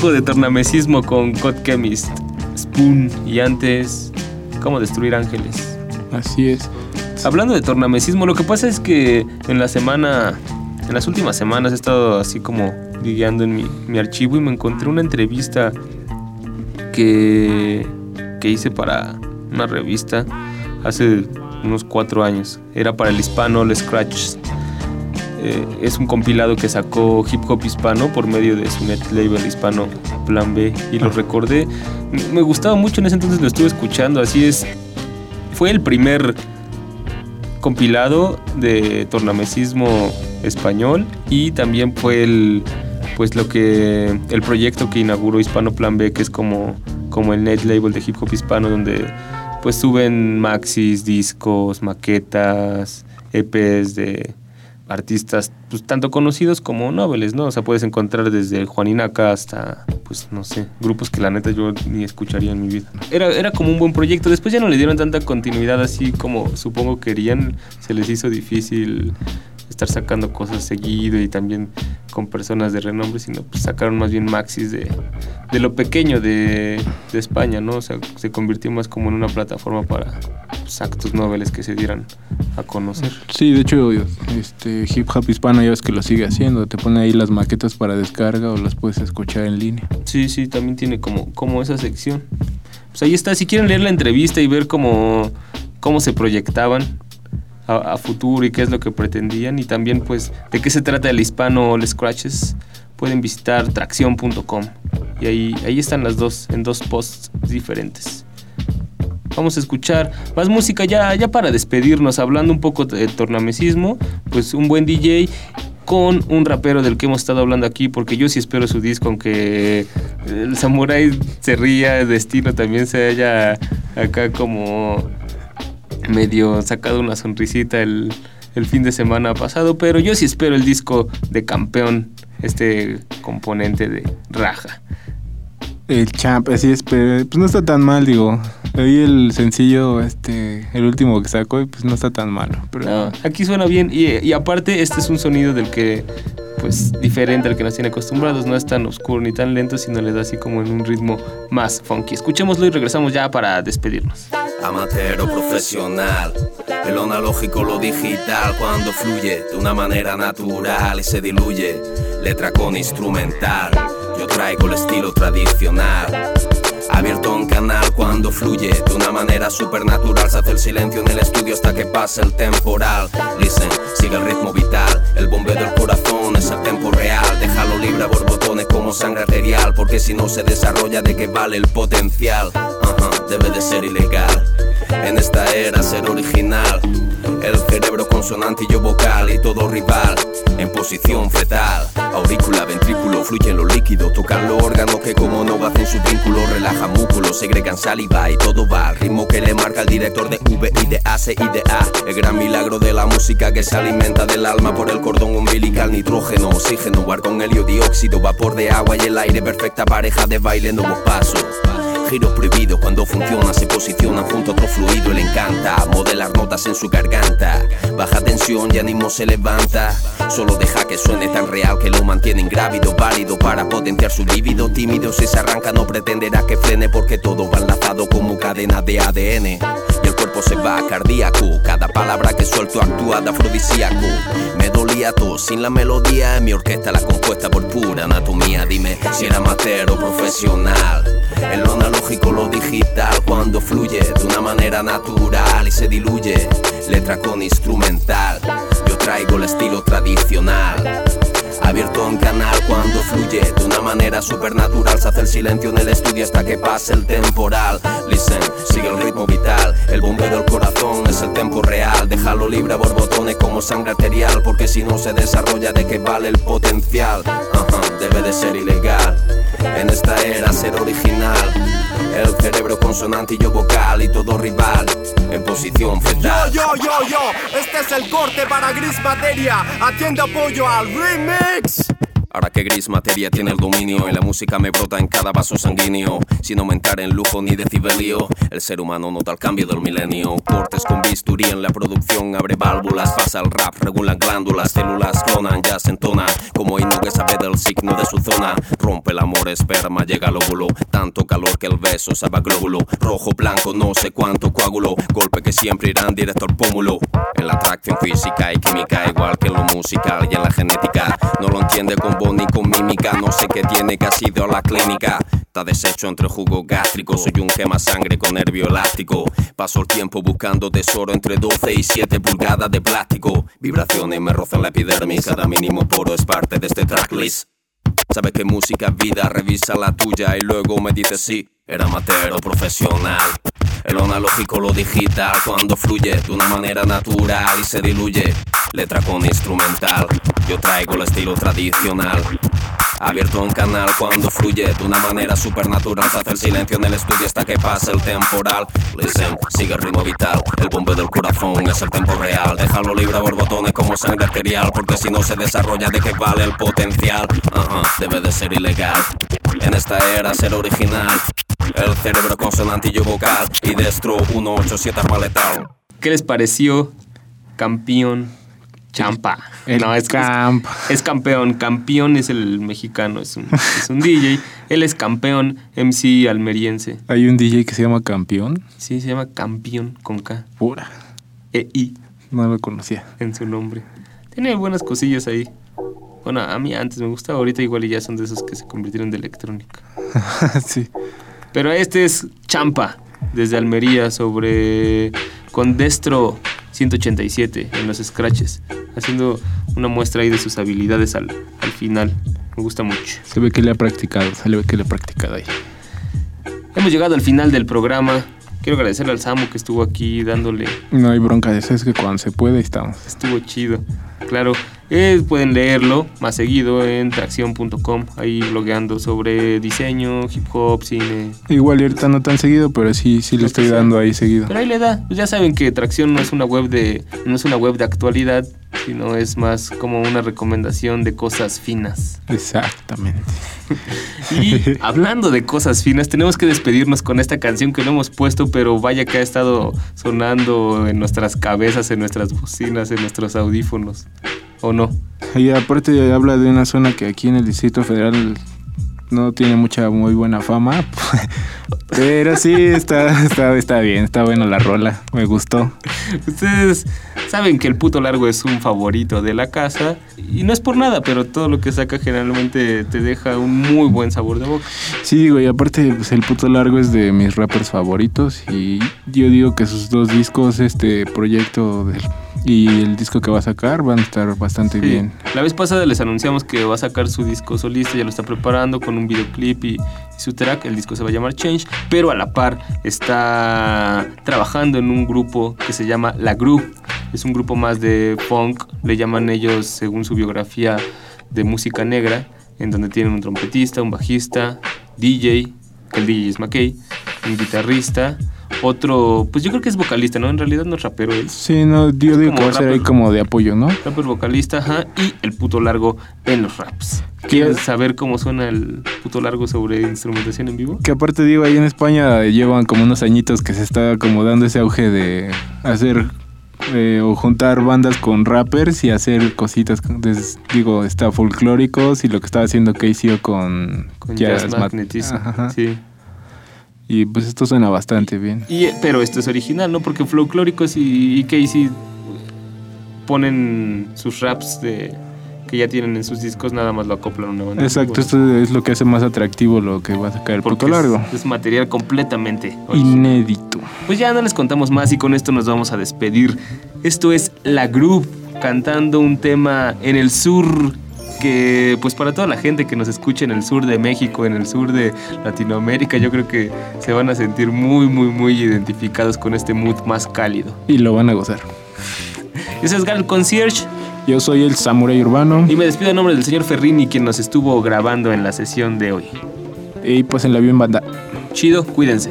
Poco de tornamesismo con Cod Chemist, Spoon y antes, ¿Cómo destruir ángeles? Así es. Hablando de tornamesismo, lo que pasa es que en la semana, en las últimas semanas he estado así como guiando en mi, mi archivo y me encontré una entrevista que, que hice para una revista hace unos cuatro años. Era para el hispano All Scratch. Eh, es un compilado que sacó Hip Hop Hispano por medio de su net label hispano Plan B y lo recordé. Me gustaba mucho en ese entonces, lo estuve escuchando. Así es, fue el primer compilado de tornamesismo español y también fue el pues lo que el proyecto que inauguró Hispano Plan B que es como como el net label de hip hop hispano donde pues suben maxis, discos, maquetas, EPs de artistas pues tanto conocidos como noveles, ¿no? O sea, puedes encontrar desde Juaninaca hasta pues no sé, grupos que la neta yo ni escucharía en mi vida. Era, era como un buen proyecto, después ya no le dieron tanta continuidad así como supongo querían, se les hizo difícil estar sacando cosas seguido y también con personas de renombre, sino pues sacaron más bien maxis de, de lo pequeño de, de España, ¿no? O sea, se convirtió más como en una plataforma para pues, actos noveles que se dieran a conocer. Sí, de hecho, este Hip Hop Hispano ya ves que lo sigue haciendo. Te pone ahí las maquetas para descarga o las puedes escuchar en línea. Sí, sí, también tiene como, como esa sección. Pues ahí está, si quieren leer la entrevista y ver cómo, cómo se proyectaban a, futuro y qué es lo que pretendían y también pues de qué se trata el hispano All Scratches, pueden visitar tracción.com y ahí, ahí están las dos, en dos posts diferentes. Vamos a escuchar más música ya, ya para despedirnos, hablando un poco del tornamesismo, pues un buen DJ con un rapero del que hemos estado hablando aquí, porque yo sí espero su disco, aunque el Samurai se ría, Destino también se haya acá como medio sacado una sonrisita el, el fin de semana pasado, pero yo sí espero el disco de campeón, este componente de Raja. El champ, así es, pero pues no está tan mal, digo. Oí el sencillo, este, el último que sacó y pues no está tan malo. Pero No, aquí suena bien y, y aparte este es un sonido del que pues diferente al que nos tiene acostumbrados, no es tan oscuro ni tan lento, sino le da así como en un ritmo más funky. Escuchémoslo y regresamos ya para despedirnos. Amateur o profesional, en lo analógico, lo digital, cuando fluye de una manera natural y se diluye, letra con instrumental. Yo traigo el estilo tradicional. Abierto un canal cuando fluye de una manera supernatural. Se hace el silencio en el estudio hasta que pasa el temporal. Listen, sigue el ritmo vital. El bombeo del corazón es el tempo real. Déjalo libre a borbotones como sangre arterial. Porque si no se desarrolla, ¿de qué vale el potencial? Debe de ser ilegal. En esta era ser original. El cerebro consonantillo vocal y todo rival. En posición fetal. Aurícula, ventrículo, fluyen los líquidos. Tocan los órganos que como no hacen su vínculo. Relaja músculos, segregan saliva y todo va ritmo que le marca el director de V y de A, C y de A. El gran milagro de la música que se alimenta del alma por el cordón umbilical. Nitrógeno, oxígeno, argón, helio, dióxido, vapor de agua y el aire. Perfecta pareja de baile, nuevos pasos. Giros prohibidos cuando funciona, se posiciona junto a otro fluido, le encanta modelar notas en su garganta. Baja tensión y ánimo se levanta. Solo deja que suene tan real que lo mantiene ingrávido, válido para potenciar su líbido. Tímido si se arranca, no pretenderá que frene porque todo va enlazado como cadena de ADN. Se va cardíaco. Cada palabra que suelto actúa de afrodisíaco. Me dolía todo sin la melodía. En mi orquesta la compuesta por pura anatomía. Dime si era amateur o profesional. En lo analógico, lo digital, cuando fluye de una manera natural y se diluye. Letra con instrumental. Yo traigo el estilo tradicional. Abierto en canal cuando fluye de una manera supernatural. Se hace el silencio en el estudio hasta que pase el temporal. Listen, sigue el ritmo vital. El bombeo del corazón es el tempo real. Déjalo libre a borbotones como sangre arterial. Porque si no se desarrolla, ¿de qué vale el potencial? Ajá, debe de ser ilegal. En esta era ser original. El cerebro consonantillo vocal y todo rival. En posición fetal. Yo, yo, yo, yo, este es el corte para Gris Materia, haciendo apoyo al remix. Ahora que gris materia tiene el dominio, en la música me brota en cada vaso sanguíneo. Sin aumentar en lujo ni decibelio, el ser humano nota el cambio del milenio. Cortes con bisturí en la producción, abre válvulas, pasa el rap, regulan glándulas, células clonan, ya se entona. Como himno que sabe del signo de su zona. Rompe el amor, esperma, llega al óvulo. Tanto calor que el beso sabe a glóbulo. Rojo, blanco, no sé cuánto coágulo. Golpe que siempre irán directo al pómulo. En la atracción física y química, igual que en lo musical y en la genética. No lo entiende con voz ni con mímica. No sé qué tiene que ha sido la clínica. Está deshecho entre jugo gástrico. Soy un quema sangre con nervio elástico. Paso el tiempo buscando tesoro entre 12 y 7 pulgadas de plástico. Vibraciones me rozan la epidermis. Cada mínimo poro es parte de este tracklist. Sabe que música es vida, revisa la tuya y luego me dice si era amateur o profesional. El analógico, lo digital, cuando fluye de una manera natural y se diluye. Letra con instrumental, yo traigo el estilo tradicional. Abierto un canal cuando fluye de una manera supernatural. Se hace el silencio en el estudio hasta que pasa el temporal. Listen, sigue el ritmo vital. El bombeo del corazón es el tempo real. Déjalo libre a borbotones como sangre arterial. Porque si no se desarrolla, ¿de qué vale el potencial? Ajá, debe de ser ilegal. En esta era ser original. El cerebro consonantillo vocal. Y destro 187 arma letal. ¿Qué les pareció? Campeón. Champa. El no, es, camp. es, es campeón. Campeón es el mexicano, es un, es un DJ. Él es campeón, MC almeriense. Hay un DJ que se llama Campeón. Sí, se llama Campeón con K. Pura. E-I No lo conocía. en su nombre. Tiene buenas cosillas ahí. Bueno, a mí antes me gustaba, ahorita igual y ya son de esos que se convirtieron de electrónica. sí. Pero este es Champa, desde Almería, sobre con Destro 187 en los scratches, haciendo una muestra ahí de sus habilidades al, al final. Me gusta mucho. Se ve que le ha practicado, se le ve que le ha practicado ahí. Hemos llegado al final del programa. Quiero agradecerle al Samu que estuvo aquí dándole No hay bronca es que cuando se puede estamos. Estuvo chido. Claro, eh, pueden leerlo más seguido en tracción.com, ahí blogueando sobre diseño, hip hop, cine. Igual ahorita no tan seguido, pero sí, sí le estoy dando ahí seguido. Pero ahí le da. Pues ya saben que Tracción no es una web de no es una web de actualidad, sino es más como una recomendación de cosas finas. Exactamente. Y hablando de cosas finas, tenemos que despedirnos con esta canción que no hemos puesto, pero vaya que ha estado sonando en nuestras cabezas, en nuestras bocinas, en nuestros audífonos. ¿O no? Y aparte habla de una zona que aquí en el Distrito Federal no tiene mucha muy buena fama. Pero sí, está, está, está bien, está buena la rola, me gustó. Ustedes saben que el puto largo es un favorito de la casa y no es por nada, pero todo lo que saca generalmente te deja un muy buen sabor de boca. Sí, güey, aparte pues, el puto largo es de mis rappers favoritos y yo digo que sus dos discos, este proyecto del- y el disco que va a sacar van a estar bastante Sí. bien. La vez pasada les anunciamos que va a sacar su disco solista, ya lo está preparando con un videoclip y, y su track. El disco se va a llamar Change, pero a la par está trabajando en un grupo que se llama La Group. Es un grupo más de funk, le llaman ellos según su biografía de música negra, en donde tienen un trompetista, un bajista, DJ, que el DJ es McKay, un guitarrista. Otro, pues yo creo que es vocalista, ¿no? En realidad no es rapero él. Sí, no, yo digo que va a ser ahí como de apoyo, ¿no? Rapper vocalista, ajá, y el puto largo en los raps. ¿Quieres saber cómo suena el puto largo sobre instrumentación en vivo? Que aparte digo, ahí en España llevan como unos añitos que se está como dando ese auge de hacer eh, o juntar bandas con rappers y hacer cositas, des- digo, está folclóricos y lo que estaba haciendo KCO con, Con Jazz Mat- Magnetism, Ajá. sí. Y pues esto suena bastante bien. Y, pero esto es original, ¿no? Porque Folclóricos y, y Casey ponen sus raps de, que ya tienen en sus discos, nada más lo acoplan una banda. Exacto, esto es lo que hace más atractivo lo que va a sacar el porque largo. Es, es material completamente original. Inédito. Pues ya no les contamos más y con esto nos vamos a despedir. Esto es La Group cantando un tema en el sur que pues para toda la gente que nos escucha en el sur de México, en el sur de Latinoamérica, yo creo que se van a sentir muy muy muy identificados con este mood más cálido. Y lo van a gozar. Ese es Gal Concierge Yo soy el Samurai Urbano. y me despido en nombre del señor Ferrini quien nos estuvo grabando en la sesión de hoy. Y pues en la bien banda. Chido, cuídense.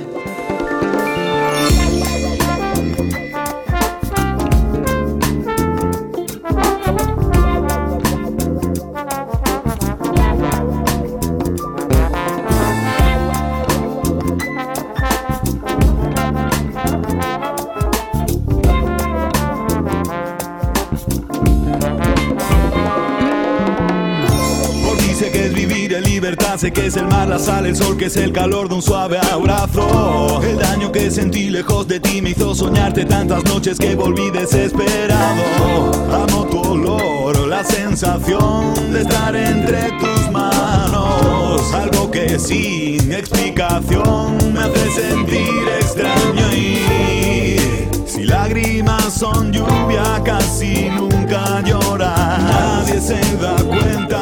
Que es el mar, la sal, el sol, que es el calor de un suave abrazo. El daño que sentí lejos de ti me hizo soñarte tantas noches que volví desesperado. Amo tu olor, la sensación de estar entre tus manos. Algo que sin explicación me hace sentir extraño y si lágrimas son lluvia casi nunca llorar. Nadie se da cuenta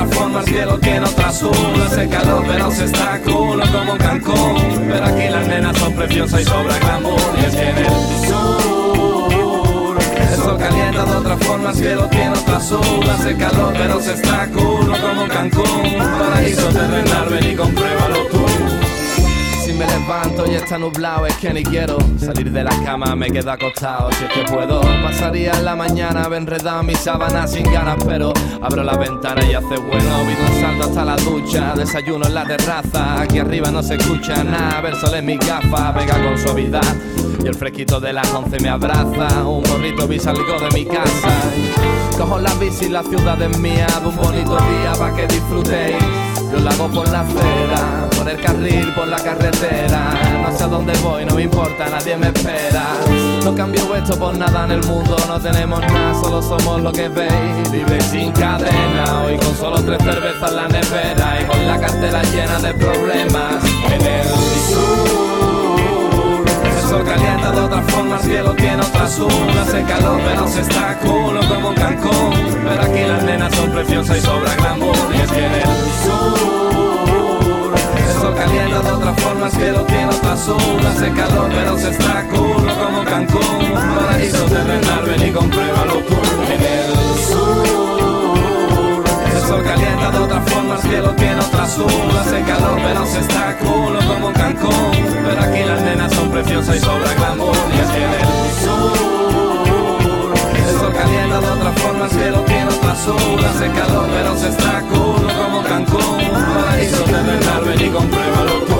otra forma, el cielo tiene otra azul. Hace calor pero se está cool como Cancún Pero aquí las nenas son preciosas y sobra glamour. Y es que en el sur El sol calienta de otra forma, el cielo tiene otra azul. Hace calor pero se está cool como Cancún Paraíso terrenal, ven y compruébalo tú me levanto y está nublado es que ni quiero salir de la cama, me quedo acostado si es que puedo. Pasaría la mañana enredado en mis sábanas sin ganas, pero abro la ventana y hace bueno. Pido un salto hasta la ducha, desayuno en la terraza. Aquí arriba no se escucha nada, ver sol en mi gafa, pega con suavidad. Y el fresquito de las once me abraza, un gorrito y salgo de mi casa. Cojo la bici, la ciudad es mía, de un bonito día para que disfrutéis. Yo lo hago por la acera, por el carril, por la carretera. No sé a dónde voy, no me importa, nadie me espera. No cambio esto por nada en el mundo, no tenemos nada, solo somos lo que veis. Libre sin cadena, hoy con solo tres cervezas en la nevera y con la cartera llena de problemas. En el sur, sol calienta de otra forma, el cielo tiene otra azul. Hace calor, pero se está culo como en Cancún. Pero aquí las nenas son preciosas y sobra glamour. Y es que en el sur, el sol calienta de otra forma, el cielo tiene otra azul. Hace calor, pero se está culo como en Cancún. Paraíso de Renarvel y compruébalo tú. En el sur, el sol calienta de otra forma, el cielo tiene otra azul. Hace calor, pero se está culo como en Cancún. Pero aquí las nenas son preciosas y sobra glamour. Y es que en el sur, el sol calienta de otra forma, el cielo tiene otra azul. Hace calor, pero se está culo como Cancún. Paraíso Renarvel y compruébalo tú.